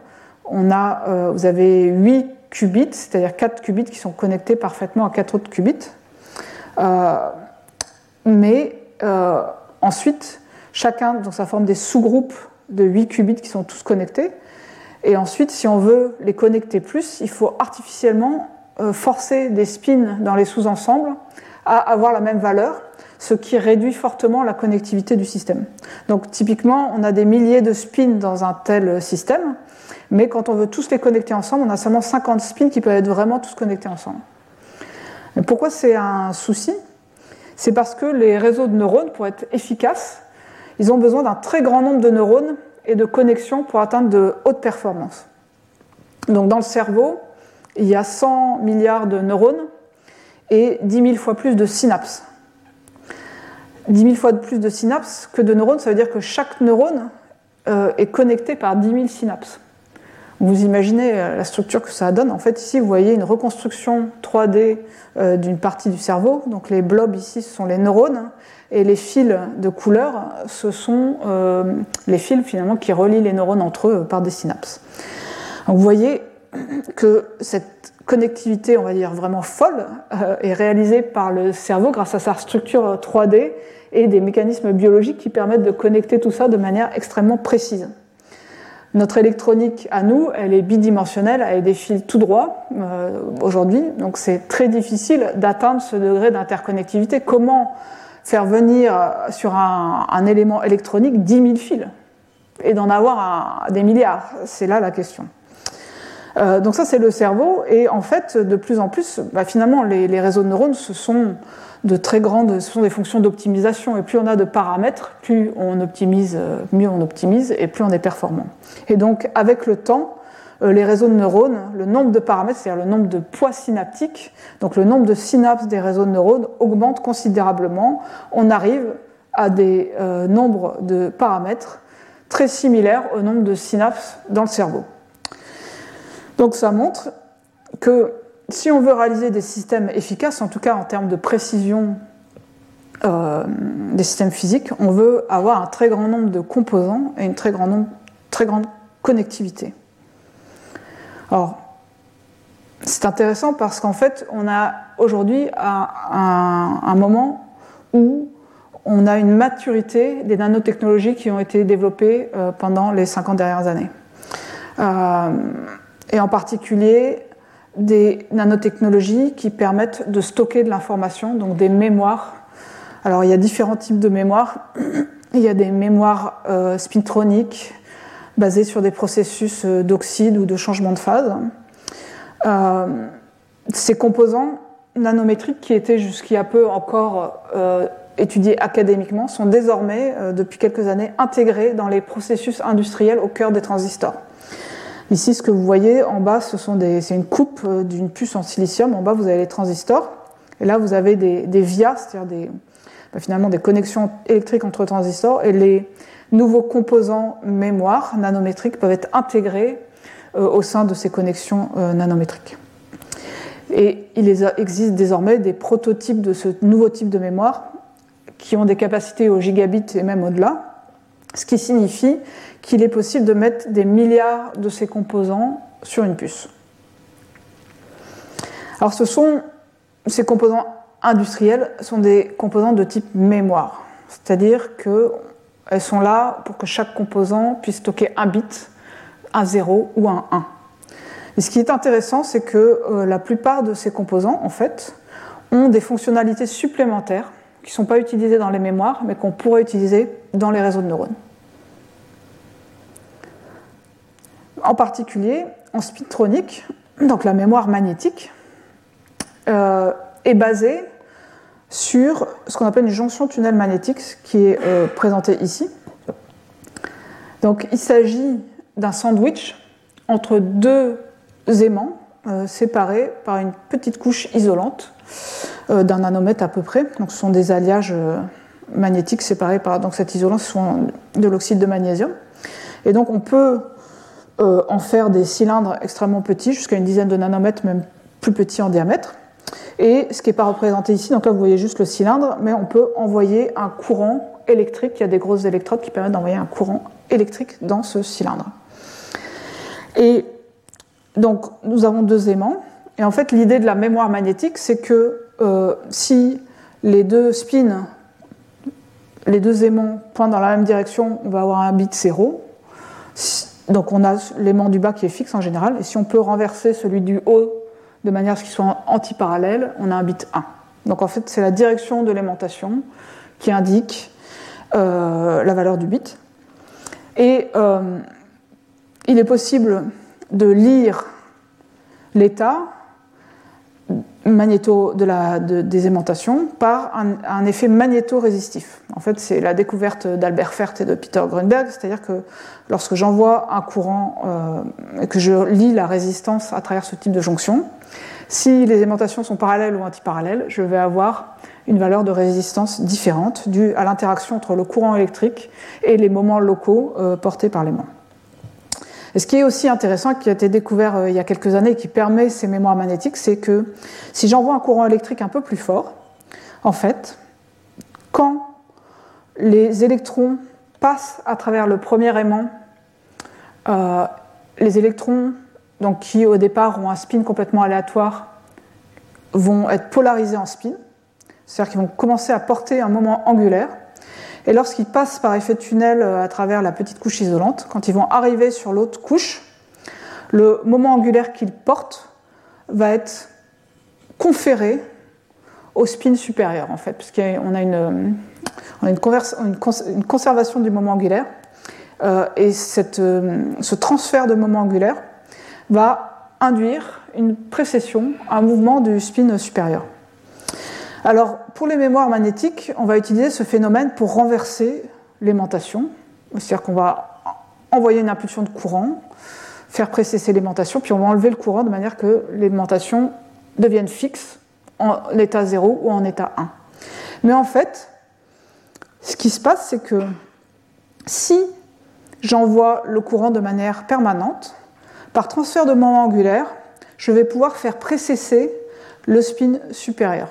euh, vous avez 8 qubits, c'est-à-dire 4 qubits qui sont connectés parfaitement à 4 autres qubits. Euh, mais euh, ensuite, chacun dans sa forme des sous-groupes de 8 qubits qui sont tous connectés. Et ensuite, si on veut les connecter plus, il faut artificiellement forcer des spins dans les sous-ensembles à avoir la même valeur ce qui réduit fortement la connectivité du système. Donc typiquement, on a des milliers de spins dans un tel système, mais quand on veut tous les connecter ensemble, on a seulement 50 spins qui peuvent être vraiment tous connectés ensemble. Pourquoi c'est un souci? C'est parce que les réseaux de neurones, pour être efficaces, ils ont besoin d'un très grand nombre de neurones et de connexions pour atteindre de hautes performances. Donc dans le cerveau, il y a 100 milliards de neurones et 10 000 fois plus de synapses. 10 000 fois plus de synapses que de neurones, ça veut dire que chaque neurone euh, est connecté par 10 000 synapses. Vous imaginez euh, la structure que ça donne. En fait, ici, vous voyez une reconstruction 3D euh, d'une partie du cerveau. Donc les blobs ici, ce sont les neurones. Et les fils de couleur, ce sont les fils finalement qui relient les neurones entre eux par des synapses. Vous voyez que cette connectivité, on va dire vraiment folle, euh, est réalisée par le cerveau grâce à sa structure 3D et des mécanismes biologiques qui permettent de connecter tout ça de manière extrêmement précise. Notre électronique à nous, elle est bidimensionnelle avec des fils tout droits euh, aujourd'hui, donc c'est très difficile d'atteindre ce degré d'interconnectivité. Comment faire venir sur un, élément électronique 10 000 fils et d'en avoir des milliards? C'est là la question. Euh, donc ça, c'est le cerveau. Et en fait, de plus en plus, bah, finalement, les, réseaux de neurones, ce sont de très grandes, ce sont des fonctions d'optimisation. Et plus on a de paramètres, plus on optimise, euh, mieux on optimise, et plus on est performant. Et donc, avec le temps, euh, les réseaux de neurones, le nombre de paramètres, c'est-à-dire le nombre de poids synaptiques, donc le nombre de synapses des réseaux de neurones augmente considérablement. On arrive à des nombres de paramètres très similaires au nombre de synapses dans le cerveau. Donc ça montre que si on veut réaliser des systèmes efficaces, en tout cas en termes de précision euh, des systèmes physiques, on veut avoir un très grand nombre de composants et une très, très grande connectivité. Alors, c'est intéressant parce qu'en fait, on a aujourd'hui un, un, moment où on a une maturité des nanotechnologies qui ont été développées euh, pendant les 50 dernières années. Euh, et en particulier des nanotechnologies qui permettent de stocker de l'information, donc des mémoires. Alors il y a différents types de mémoires. Il y a des mémoires euh, spintroniques basées sur des processus euh, d'oxyde ou de changement de phase. Euh, ces composants nanométriques qui étaient jusqu'à peu encore étudiés académiquement sont désormais, depuis quelques années, intégrés dans les processus industriels au cœur des transistors. Ici, ce que vous voyez en bas, c'est une coupe euh, d'une puce en silicium. En bas, vous avez les transistors. Et là, vous avez des, vias, c'est-à-dire des, bah, finalement des connexions électriques entre transistors. Et les nouveaux composants mémoire nanométriques peuvent être intégrés euh, au sein de ces connexions euh, nanométriques. Et il existe désormais des prototypes de ce nouveau type de mémoire qui ont des capacités au gigabit et même au-delà, ce qui signifie qu'il est possible de mettre des milliards de ces composants sur une puce. Alors ce sont ces composants industriels sont des composants de type mémoire. C'est-à-dire qu'elles sont là pour que chaque composant puisse stocker un bit, un 0 ou un 1. Et ce qui est intéressant, c'est que euh, la plupart de ces composants, en fait, ont des fonctionnalités supplémentaires qui ne sont pas utilisées dans les mémoires, mais qu'on pourrait utiliser dans les réseaux de neurones. En particulier, en spintronique, donc la mémoire magnétique, euh, est basée sur ce qu'on appelle une jonction tunnel magnétique, qui est euh, présentée ici. Donc il s'agit d'un sandwich entre deux aimants euh, séparés par une petite couche isolante d'un nanomètre à peu près. Donc ce sont des alliages magnétiques séparés par donc cet isolant, ce sont de l'oxyde de magnésium. Et donc on peut en faire des cylindres extrêmement petits, jusqu'à une dizaine de nanomètres, même plus petits en diamètre. Et ce qui n'est pas représenté ici, donc là vous voyez juste le cylindre, mais on peut envoyer un courant électrique. Il y a des grosses électrodes qui permettent d'envoyer un courant électrique dans ce cylindre. Et donc nous avons deux aimants. Et en fait l'idée de la mémoire magnétique, c'est que euh, si les deux spins, les deux aimants pointent dans la même direction, on va avoir un bit 0. Donc on a l'aimant du bas qui est fixe en général. Et si on peut renverser celui du haut de manière à ce qu'ils soient antiparallèles, on a un bit 1. Donc en fait, c'est la direction de l'aimantation qui indique euh, la valeur du bit. Et euh, il est possible de lire l'état magnéto de la, des aimantations par un, effet magnéto-résistif. En fait, c'est la découverte d'Albert Fert et de Peter Grunberg, c'est-à-dire que lorsque j'envoie un courant euh, et que je lis la résistance à travers ce type de jonction, si les aimantations sont parallèles ou antiparallèles, je vais avoir une valeur de résistance différente due à l'interaction entre le courant électrique et les moments locaux euh, portés par l'aimant. Et ce qui est aussi intéressant, qui a été découvert euh, il y a quelques années et qui permet ces mémoires magnétiques, c'est que si j'envoie un courant électrique un peu plus fort, en fait, quand les électrons passent à travers le premier aimant, euh, les électrons donc, qui au départ ont un spin complètement aléatoire vont être polarisés en spin, c'est-à-dire qu'ils vont commencer à porter un moment angulaire. Et lorsqu'ils passent par effet de tunnel euh, à travers la petite couche isolante, quand ils vont arriver sur l'autre couche, le moment angulaire qu'ils portent va être conféré au spin supérieur, en fait, puisqu'on a une, a une, conservation du moment angulaire. Euh, et euh, ce transfert de moment angulaire va induire une précession, un mouvement du spin supérieur. Alors, pour les mémoires magnétiques, on va utiliser ce phénomène pour renverser l'aimantation. C'est-à-dire qu'on va envoyer une impulsion de courant, faire précesser l'aimantation, puis on va enlever le courant de manière que l'aimantation devienne fixe en état 0 ou en état 1. Mais en fait, ce qui se passe, c'est que si j'envoie le courant de manière permanente, par transfert de moment angulaire, je vais pouvoir faire précesser le spin supérieur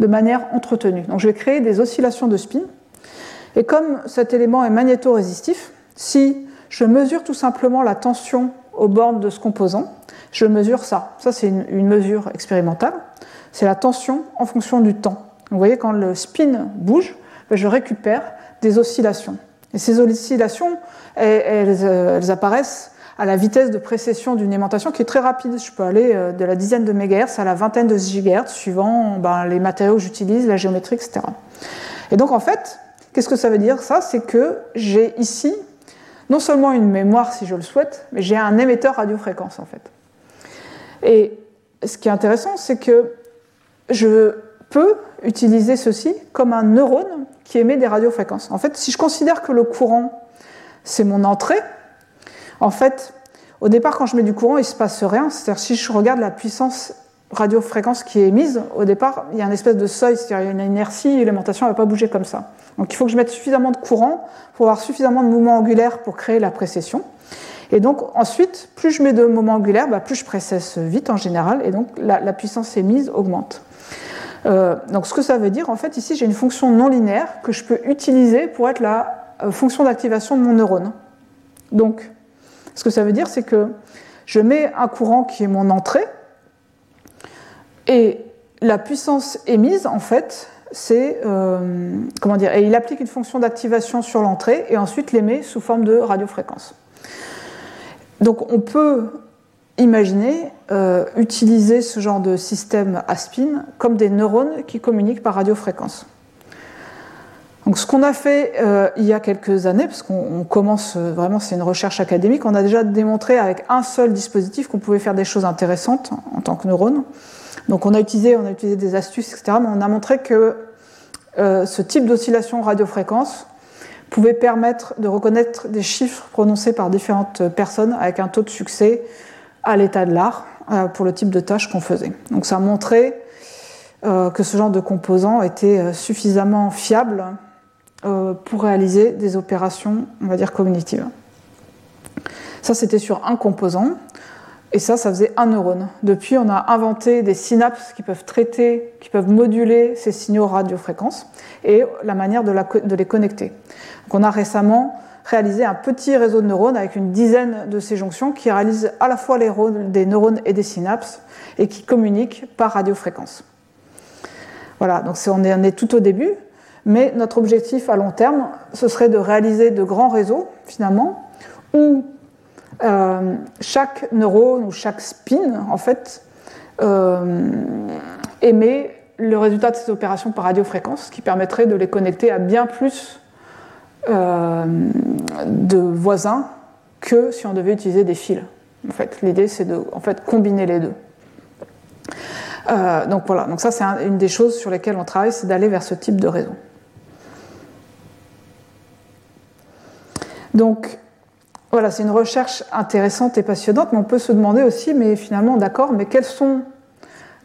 de manière entretenue. Donc je vais créer des oscillations de spin. Et comme cet élément est magnétorésistif, si je mesure tout simplement la tension aux bornes de ce composant, je mesure ça. Ça, c'est une, mesure expérimentale. C'est la tension en fonction du temps. Vous voyez, quand le spin bouge, ben, je récupère des oscillations. Et ces oscillations, elles apparaissent à la vitesse de précession d'une aimantation qui est très rapide. Je peux aller euh, de la dizaine de mégahertz à la vingtaine de gigahertz suivant ben, les matériaux que j'utilise, la géométrie, etc. Et donc en fait, qu'est-ce que ça veut dire Ça, c'est que j'ai ici non seulement une mémoire si je le souhaite, mais j'ai un émetteur radiofréquence en fait. Et ce qui est intéressant, c'est que je peux utiliser ceci comme un neurone qui émet des radiofréquences. En fait, si je considère que le courant, c'est mon entrée, en fait, au départ, quand je mets du courant, il ne se passe rien. C'est-à-dire, si je regarde la puissance radiofréquence qui est émise, au départ, il y a une espèce de seuil, c'est-à-dire il une inertie, l'élémentation ne va pas bouger comme ça. Donc il faut que je mette suffisamment de courant pour avoir suffisamment de mouvement angulaire pour créer la précession. Et donc ensuite, plus je mets de mouvement angulaire, bah, plus je précesse vite en général, et donc la, puissance émise augmente. Euh, donc ce que ça veut dire, en fait, ici j'ai une fonction non linéaire que je peux utiliser pour être la euh, fonction d'activation de mon neurone. Donc ce que ça veut dire, c'est que je mets un courant qui est mon entrée, et la puissance émise, en fait, c'est. Euh, comment dire Et il applique une fonction d'activation sur l'entrée et ensuite l'émet sous forme de radiofréquence. Donc on peut imaginer euh, utiliser ce genre de système à spin comme des neurones qui communiquent par radiofréquence. Donc ce qu'on a fait euh, il y a quelques années, parce qu'on commence vraiment, c'est une recherche académique, on a déjà démontré avec un seul dispositif qu'on pouvait faire des choses intéressantes en tant que neurone. Donc on a utilisé, on a utilisé des astuces, etc. Mais on a montré que euh, ce type d'oscillation radiofréquence pouvait permettre de reconnaître des chiffres prononcés par différentes personnes avec un taux de succès à l'état de l'art euh, pour le type de tâche qu'on faisait. Donc ça a montré euh, que ce genre de composant était suffisamment fiable pour réaliser des opérations, on va dire, cognitives. Ça, c'était sur un composant. Et ça, ça faisait un neurone. Depuis, on a inventé des synapses qui peuvent traiter, qui peuvent moduler ces signaux radiofréquences et la manière de, les connecter. Donc, on a récemment réalisé un petit réseau de neurones avec une dizaine de ces jonctions qui réalisent à la fois les rôles des neurones et des synapses et qui communiquent par radiofréquence. Voilà, donc on est tout au début, mais notre objectif à long terme, ce serait de réaliser de grands réseaux, finalement, où euh, chaque neurone ou chaque spin, en fait, euh, émet le résultat de ces opérations par radiofréquence, qui permettrait de les connecter à bien plus euh, de voisins que si on devait utiliser des fils. En fait, l'idée c'est de combiner les deux. donc voilà, donc ça c'est une des choses sur lesquelles on travaille, c'est d'aller vers ce type de réseau. Donc voilà, c'est une recherche intéressante et passionnante, mais on peut se demander aussi, mais finalement, d'accord, mais quels sont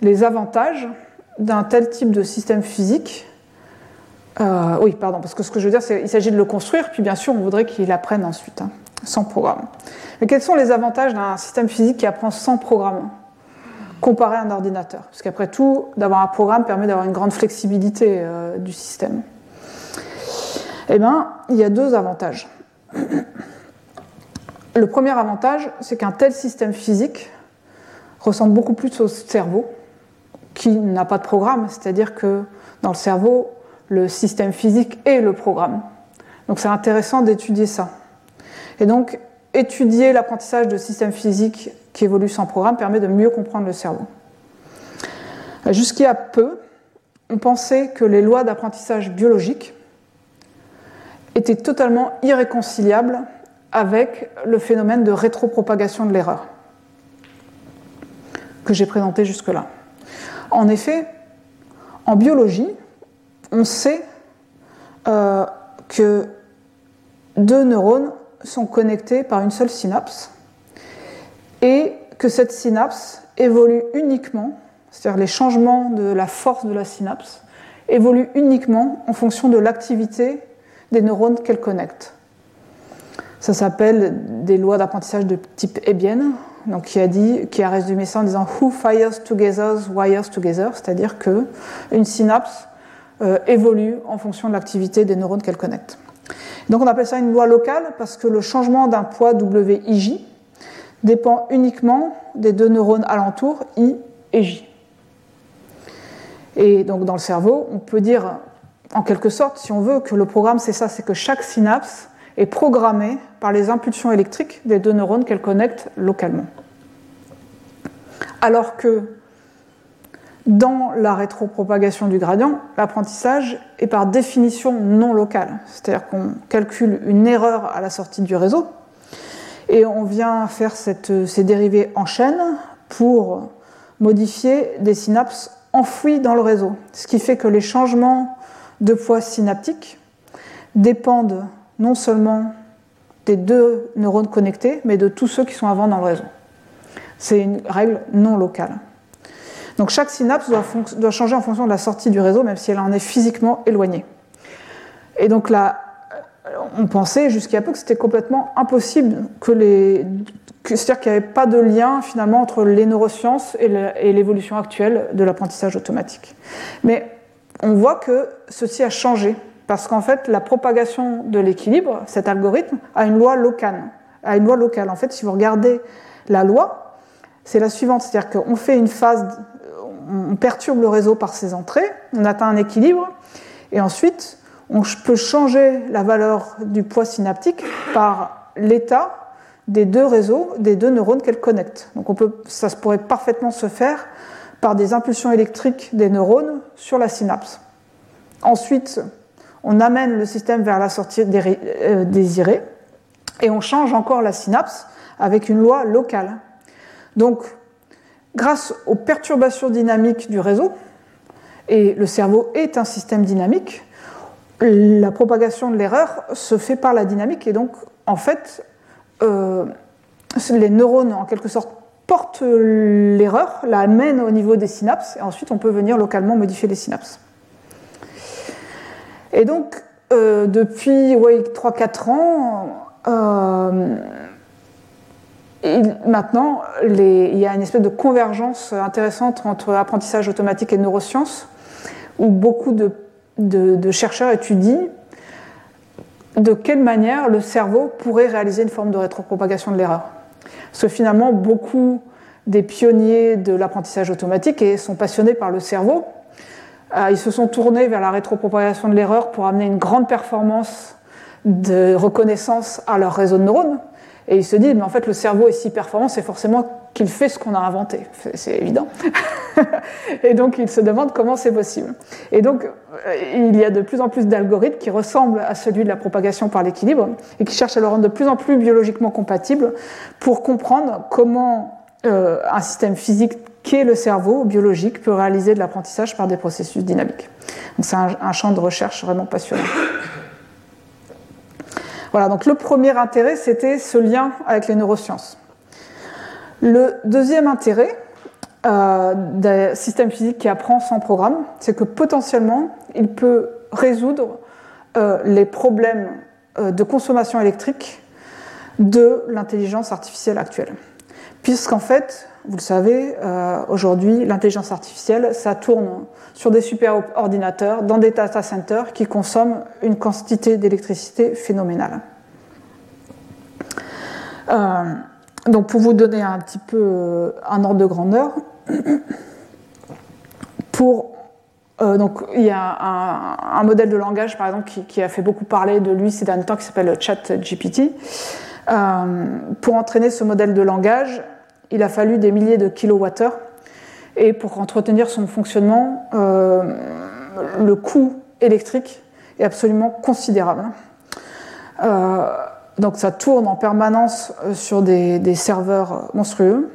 les avantages d'un tel type de système physique euh, Oui, pardon, parce que ce que je veux dire, c'est qu'il s'agit de le construire, puis bien sûr, on voudrait qu'il apprenne ensuite, hein, sans programme. Mais quels sont les avantages d'un système physique qui apprend sans programme comparé à un ordinateur? Parce qu'après tout, d'avoir un programme permet d'avoir une grande flexibilité euh, du système. Eh bien, il y a deux avantages. Le premier avantage, c'est qu'un tel système physique ressemble beaucoup plus au cerveau, qui n'a pas de programme, c'est-à-dire que dans le cerveau, le système physique est le programme. Donc c'est intéressant d'étudier ça. Et donc, étudier l'apprentissage de systèmes physiques qui évoluent sans programme permet de mieux comprendre le cerveau. Jusqu'à peu, on pensait que les lois d'apprentissage biologique étaient totalement irréconciliables avec le phénomène de rétropropagation de l'erreur que j'ai présenté jusque-là. En effet, en biologie, on sait euh, que deux neurones sont connectés par une seule synapse et que cette synapse évolue uniquement, c'est-à-dire les changements de la force de la synapse, évoluent uniquement en fonction de l'activité des neurones qu'elle connecte. Ça s'appelle des lois d'apprentissage de type Hebbian, donc qui a dit, qui a résumé ça en disant Who fires together wires together, c'est-à-dire que une synapse euh, évolue en fonction de l'activité des neurones qu'elle connecte. Donc on appelle ça une loi locale parce que le changement d'un poids WIJ dépend uniquement des deux neurones alentours I et J. Et donc dans le cerveau, on peut dire en quelque sorte, si on veut, que le programme c'est ça, c'est que chaque synapse est programmée par les impulsions électriques des deux neurones qu'elle connecte localement. Alors que dans la rétropropagation du gradient, l'apprentissage est par définition non local, c'est-à-dire qu'on calcule une erreur à la sortie du réseau et on vient faire ces dérivés en chaîne pour modifier des synapses enfouies dans le réseau. Ce qui fait que les changements de poids synaptiques dépendent non seulement des deux neurones connectés, mais de tous ceux qui sont avant dans le réseau. C'est une règle non locale. Donc chaque synapse doit, changer en fonction de la sortie du réseau, même si elle en est physiquement éloignée. Et donc là, on pensait jusqu'à peu que c'était complètement impossible que les. C'est-à-dire qu'il n'y avait pas de lien finalement entre les neurosciences et l'évolution actuelle de l'apprentissage automatique. Mais on voit que ceci a changé parce qu'en fait, la propagation de l'équilibre, cet algorithme, a une loi locale. A une loi locale. En fait, si vous regardez la loi, c'est la suivante, c'est-à-dire qu'on fait une phase, on perturbe le réseau par ces entrées, on atteint un équilibre, et ensuite on peut changer la valeur du poids synaptique par l'état des deux réseaux, des deux neurones qu'elles connectent. Donc ça pourrait parfaitement se faire par des impulsions électriques des neurones sur la synapse. Ensuite, on amène le système vers la sortie euh, désirée et on change encore la synapse avec une loi locale. Donc, grâce aux perturbations dynamiques du réseau, et le cerveau est un système dynamique, la propagation de l'erreur se fait par la dynamique et donc, en fait, euh, les neurones, en quelque sorte, portent l'erreur, la amènent au niveau des synapses, et ensuite on peut venir localement modifier les synapses. Et donc, euh, depuis 3-4 ans, euh, maintenant, il y a une espèce de convergence intéressante entre apprentissage automatique et neurosciences, où beaucoup de chercheurs étudient de quelle manière le cerveau pourrait réaliser une forme de rétropropagation de l'erreur. Parce que finalement, beaucoup des pionniers de l'apprentissage automatique sont passionnés par le cerveau. Euh, ils se sont tournés vers la rétropropagation de l'erreur pour amener une grande performance de reconnaissance à leur réseau de neurones. Et ils se disent, mais en fait, le cerveau est si performant, c'est forcément qu'il fait ce qu'on a inventé. C'est évident. et donc, ils se demandent comment c'est possible. Et donc, euh, il y a de plus en plus d'algorithmes qui ressemblent à celui de la propagation par l'équilibre et qui cherchent à le rendre de plus en plus biologiquement compatible pour comprendre comment euh, un système physique qu'est le cerveau biologique peut réaliser de l'apprentissage par des processus dynamiques. Donc, c'est un champ de recherche vraiment passionnant. Voilà, donc le premier intérêt, c'était ce lien avec les neurosciences. Le deuxième intérêt euh, d'un système physique qui apprend sans programme, c'est que potentiellement, il peut résoudre euh, les problèmes euh, de consommation électrique de l'intelligence artificielle actuelle. Puisqu'en fait, vous le savez, aujourd'hui, l'intelligence artificielle, ça tourne sur des super ordinateurs, dans des data centers qui consomment une quantité d'électricité phénoménale. Donc pour vous donner un petit peu euh, un ordre de grandeur, pour euh, donc, il y a un, modèle de langage, par exemple, qui, a fait beaucoup parler de lui ces derniers temps, qui s'appelle le ChatGPT. pour entraîner ce modèle de langage, il a fallu des milliers de kilowattheures et pour entretenir son fonctionnement, euh, le coût électrique est absolument considérable. Euh, donc ça tourne en permanence euh, sur des, serveurs monstrueux.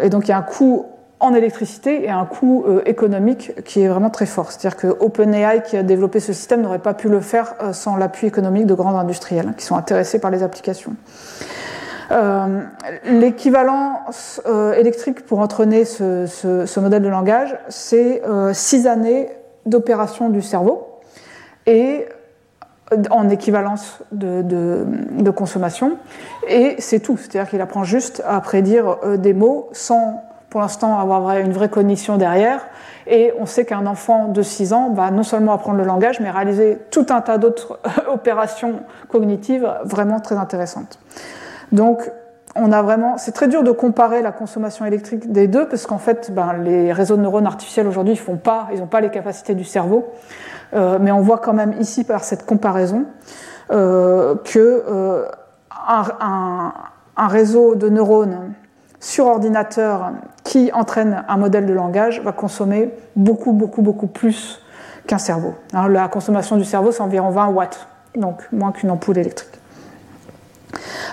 et donc il y a un coût en électricité et un coût économique qui est vraiment très fort. C'est-à-dire que OpenAI qui a développé ce système n'aurait pas pu le faire sans l'appui économique de grands industriels qui sont intéressés par les applications. Euh, l'équivalent euh, électrique pour entraîner ce, modèle de langage, c'est euh, six années d'opération du cerveau et en équivalence de, consommation. Et c'est tout. C'est-à-dire qu'il apprend juste à prédire des mots sans, pour l'instant, avoir une vraie cognition derrière. Et on sait qu'un enfant de 6 ans va non seulement apprendre le langage, mais réaliser tout un tas d'autres opérations cognitives vraiment très intéressantes. Donc, on a vraiment, c'est très dur de comparer la consommation électrique des deux parce qu'en fait, ben, les réseaux de neurones artificiels aujourd'hui, font pas, ils n'ont pas les capacités du cerveau. Euh, mais on voit quand même ici par cette comparaison euh, que euh, un, réseau de neurones sur ordinateur qui entraîne un modèle de langage va consommer beaucoup, beaucoup, beaucoup plus qu'un cerveau. Hein, la consommation du cerveau, c'est environ 20 watts, donc moins qu'une ampoule électrique.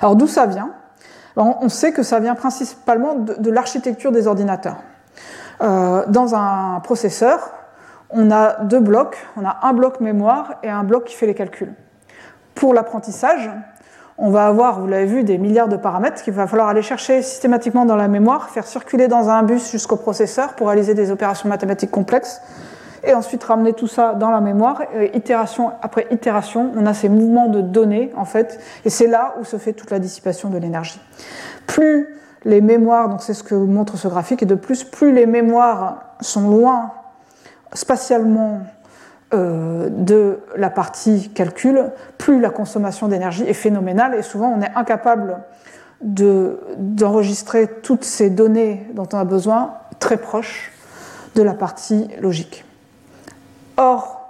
Alors d'où ça vient? On sait que ça vient principalement de, l'architecture des ordinateurs. Dans un processeur, on a deux blocs. On a un bloc mémoire et un bloc qui fait les calculs. Pour l'apprentissage, on va avoir, vous l'avez vu, des milliards de paramètres qu'il va falloir aller chercher systématiquement dans la mémoire, faire circuler dans un bus jusqu'au processeur pour réaliser des opérations mathématiques complexes et ensuite ramener tout ça dans la mémoire. itération après itération, on a ces mouvements de données, en fait, et c'est là où se fait toute la dissipation de l'énergie. Plus les mémoires, donc c'est ce que montre ce graphique, et de plus, plus les mémoires sont loin spatialement euh, de la partie calcul, plus la consommation d'énergie est phénoménale, et souvent on est incapable d'enregistrer toutes ces données dont on a besoin très proche de la partie logique. Or,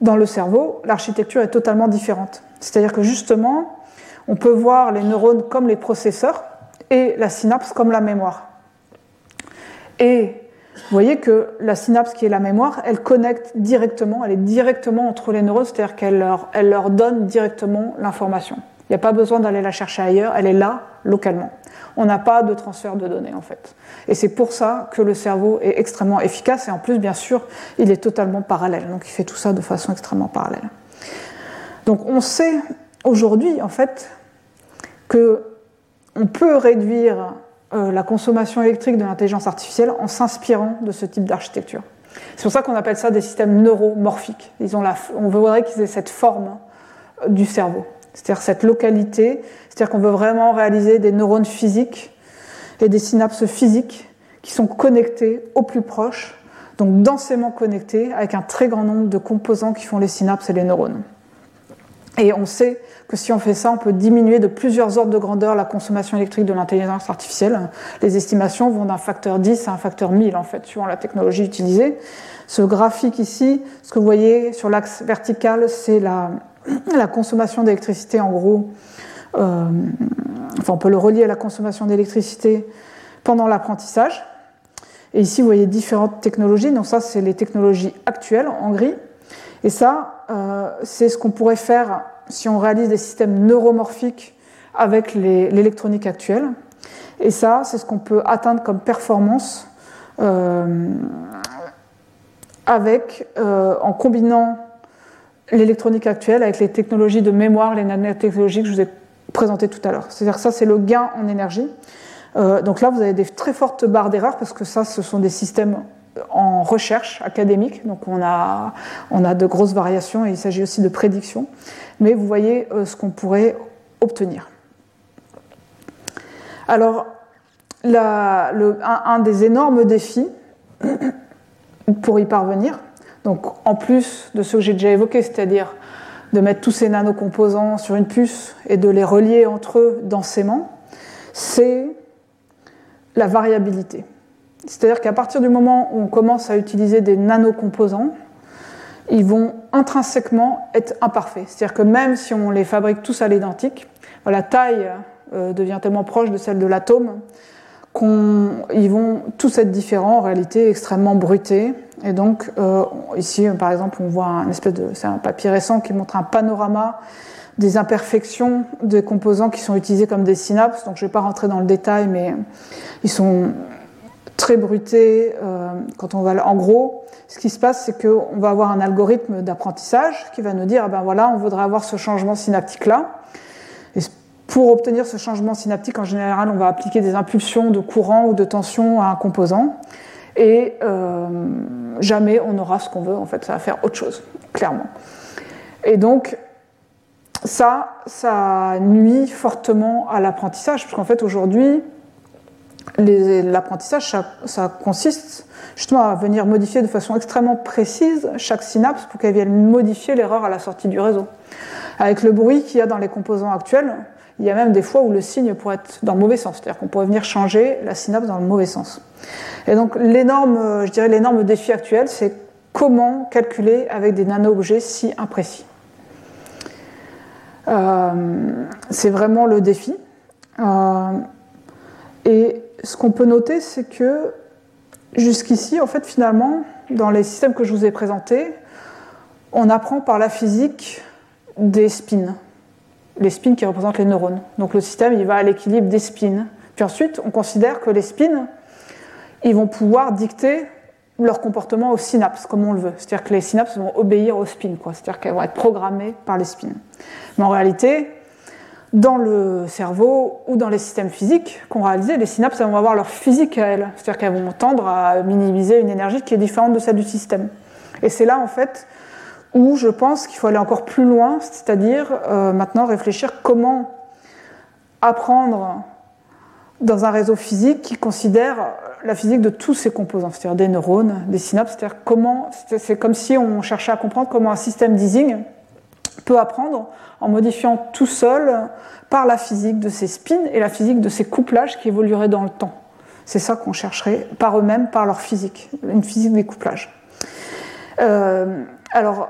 dans le cerveau, l'architecture est totalement différente. C'est-à-dire que justement, on peut voir les neurones comme les processeurs et la synapse comme la mémoire. Et vous voyez que la synapse qui est la mémoire, elle connecte directement, elle est directement entre les neurones, c'est-à-dire qu'elle leur, donne directement l'information. Il n'y a pas besoin d'aller la chercher ailleurs, elle est là, localement. On n'a pas de transfert de données, en fait. Et c'est pour ça que le cerveau est extrêmement efficace, et en plus, bien sûr, il est totalement parallèle. Donc il fait tout ça de façon extrêmement parallèle. Donc on sait aujourd'hui, en fait, que on peut réduire euh, la consommation électrique de l'intelligence artificielle en s'inspirant de ce type d'architecture. C'est pour ça qu'on appelle ça des systèmes neuromorphiques. Ils ont la, on voudrait qu'ils aient cette forme euh, du cerveau, c'est-à-dire cette localité, c'est-à-dire qu'on veut vraiment réaliser des neurones physiques et des synapses physiques qui sont connectés au plus proche, donc densément connectés avec un très grand nombre de composants qui font les synapses et les neurones. Et on sait que si on fait ça, on peut diminuer de plusieurs ordres de grandeur la consommation électrique de l'intelligence artificielle. Les estimations vont d'un facteur 10 à un facteur 1000, en fait, suivant la technologie utilisée. Ce graphique ici, ce que vous voyez sur l'axe vertical, c'est la, consommation d'électricité, en gros. Euh, enfin, on peut le relier à la consommation d'électricité pendant l'apprentissage. Et ici, vous voyez différentes technologies. Donc ça, c'est les technologies actuelles en gris. Et ça, euh, c'est ce qu'on pourrait faire si on réalise des systèmes neuromorphiques avec l'électronique actuelle. Et ça, c'est ce qu'on peut atteindre comme performance euh, avec, euh, en combinant l'électronique actuelle avec les technologies de mémoire, les nanotechnologies que je vous ai présentées tout à l'heure. C'est-à-dire ça, c'est le gain en énergie. Donc là, vous avez des très fortes barres d'erreur parce que ça, ce sont des systèmes en recherche académique, donc on a, de grosses variations et il s'agit aussi de prédictions, mais vous voyez euh, ce qu'on pourrait obtenir. Alors, un, des énormes défis pour y parvenir, donc en plus de ce que j'ai déjà évoqué, c'est-à-dire de mettre tous ces nanocomposants sur une puce et de les relier entre eux densément, c'est la variabilité. C'est-à-dire qu'à partir du moment où on commence à utiliser des nanocomposants, ils vont intrinsèquement être imparfaits. C'est-à-dire que même si on les fabrique tous à l'identique, la taille euh, devient tellement proche de celle de l'atome qu'ils vont tous être différents, en réalité extrêmement brutés. Et donc euh, ici, par exemple, on voit un espèce de, c'est un papier récent qui montre un panorama des imperfections des composants qui sont utilisés comme des synapses. Donc je ne vais pas rentrer dans le détail, mais ils sont très bruté. Euh, quand on va, en gros, ce qui se passe, c'est qu'on va avoir un algorithme d'apprentissage qui va nous dire, ah ben voilà, on voudrait avoir ce changement synaptique là. Et pour obtenir ce changement synaptique, en général, on va appliquer des impulsions de courant ou de tension à un composant. Et euh, jamais on aura ce qu'on veut. En fait, ça va faire autre chose, clairement. Et donc, ça, ça nuit fortement à l'apprentissage, parce qu'en fait, aujourd'hui, L'apprentissage, ça, consiste justement à venir modifier de façon extrêmement précise chaque synapse pour qu'elle vienne modifier l'erreur à la sortie du réseau. Avec le bruit qu'il y a dans les composants actuels, il y a même des fois où le signe pourrait être dans le mauvais sens, c'est-à-dire qu'on pourrait venir changer la synapse dans le mauvais sens. Et donc l'énorme, je dirais l'énorme défi actuel, c'est comment calculer avec des nano-objets si imprécis. Euh, c'est vraiment le défi. Euh, et ce qu'on peut noter, c'est que jusqu'ici, en fait, finalement, dans les systèmes que je vous ai présentés, on apprend par la physique des spins, les spins qui représentent les neurones. Donc le système, il va à l'équilibre des spins. Puis ensuite, on considère que les spins, ils vont pouvoir dicter leur comportement aux synapses, comme on le veut. C'est-à-dire que les synapses vont obéir aux spins, c'est-à-dire qu'elles vont être programmées par les spins. Mais en réalité, dans le cerveau ou dans les systèmes physiques qu'on réalisait, les synapses vont avoir leur physique à elles. C'est-à-dire qu'elles vont tendre à minimiser une énergie qui est différente de celle du système. Et c'est là, en fait, où je pense qu'il faut aller encore plus loin, c'est-à-dire euh, maintenant réfléchir comment apprendre dans un réseau physique qui considère la physique de tous ses composants, c'est-à-dire des neurones, des synapses, c'est-à-dire comment, c'est comme si on cherchait à comprendre comment un système d'easing peut apprendre en modifiant tout seul par la physique de ses spins et la physique de ses couplages qui évolueraient dans le temps. C'est ça qu'on chercherait par eux-mêmes, par leur physique, une physique des couplages. Euh, alors,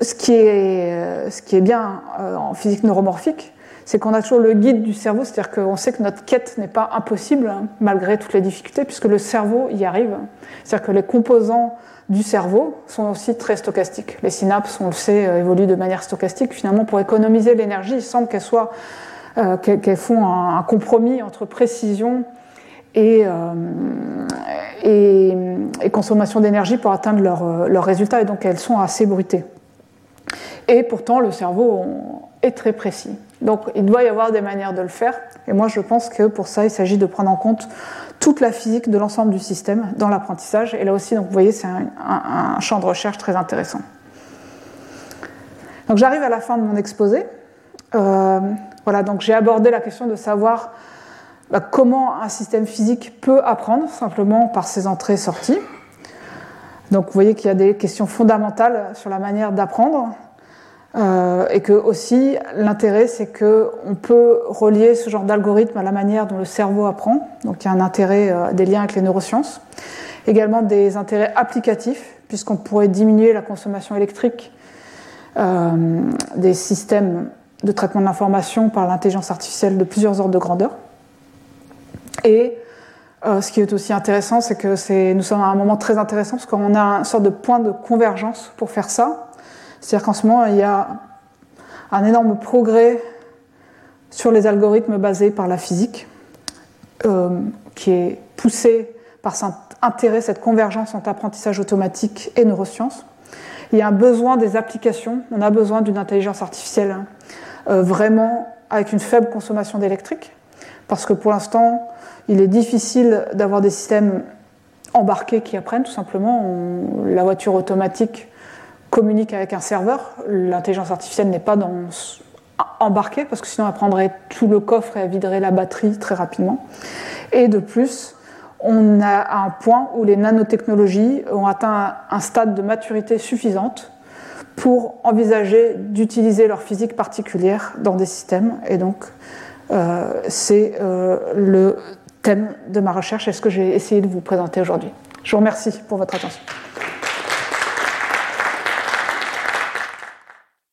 ce qui est, ce qui est bien euh, en physique neuromorphique, c'est qu'on a toujours le guide du cerveau, c'est-à-dire qu'on sait que notre quête n'est pas impossible hein, malgré toutes les difficultés, puisque le cerveau y arrive. C'est-à-dire que les composants du cerveau sont aussi très stochastiques. Les synapses, on le sait, euh, évoluent de manière stochastique. Finalement, pour économiser l'énergie, il semble qu'elles euh, font un, compromis entre précision et, et consommation d'énergie pour atteindre leurs leur résultats, et donc elles sont assez bruitées. Et pourtant, le cerveau est très précis. Donc, il doit y avoir des manières de le faire. Et moi, je pense que pour ça, il s'agit de prendre en compte toute la physique de l'ensemble du système dans l'apprentissage. Et là aussi, vous voyez, c'est un, champ de recherche très intéressant. Donc, j'arrive à la fin de mon exposé. Euh, voilà, donc j'ai abordé la question de savoir bah, comment un système physique peut apprendre simplement par ses entrées-sorties. Donc, vous voyez qu'il y a des questions fondamentales sur la manière d'apprendre. Euh, et que aussi l'intérêt c'est que on peut relier ce genre d'algorithme à la manière dont le cerveau apprend. Donc il y a un intérêt euh, des liens avec les neurosciences. Également des intérêts applicatifs puisqu'on pourrait diminuer la consommation électrique euh, des systèmes de traitement de l'information par l'intelligence artificielle de plusieurs ordres de grandeur. Et ce qui est aussi intéressant, c'est que nous sommes à un moment très intéressant parce qu'on a une sorte de point de convergence pour faire ça. C'est-à-dire qu'en ce moment, il y a un énorme progrès sur les algorithmes basés par la physique, euh, qui est poussé par cet intérêt, cette convergence entre apprentissage automatique et neurosciences. Il y a un besoin des applications, on a besoin d'une intelligence artificielle hein, euh, vraiment avec une faible consommation d'électrique, parce que pour l'instant, il est difficile d'avoir des systèmes embarqués qui apprennent tout simplement. la voiture automatique communique avec un serveur. L'intelligence artificielle n'est pas embarquée parce que sinon elle prendrait tout le coffre et elle viderait la batterie très rapidement. Et de plus, on a un point où les nanotechnologies ont atteint un stade de maturité suffisante pour envisager d'utiliser leur physique particulière dans des systèmes. Et donc, euh, c'est euh, le thème de ma recherche et ce que j'ai essayé de vous présenter aujourd'hui. Je vous remercie pour votre attention.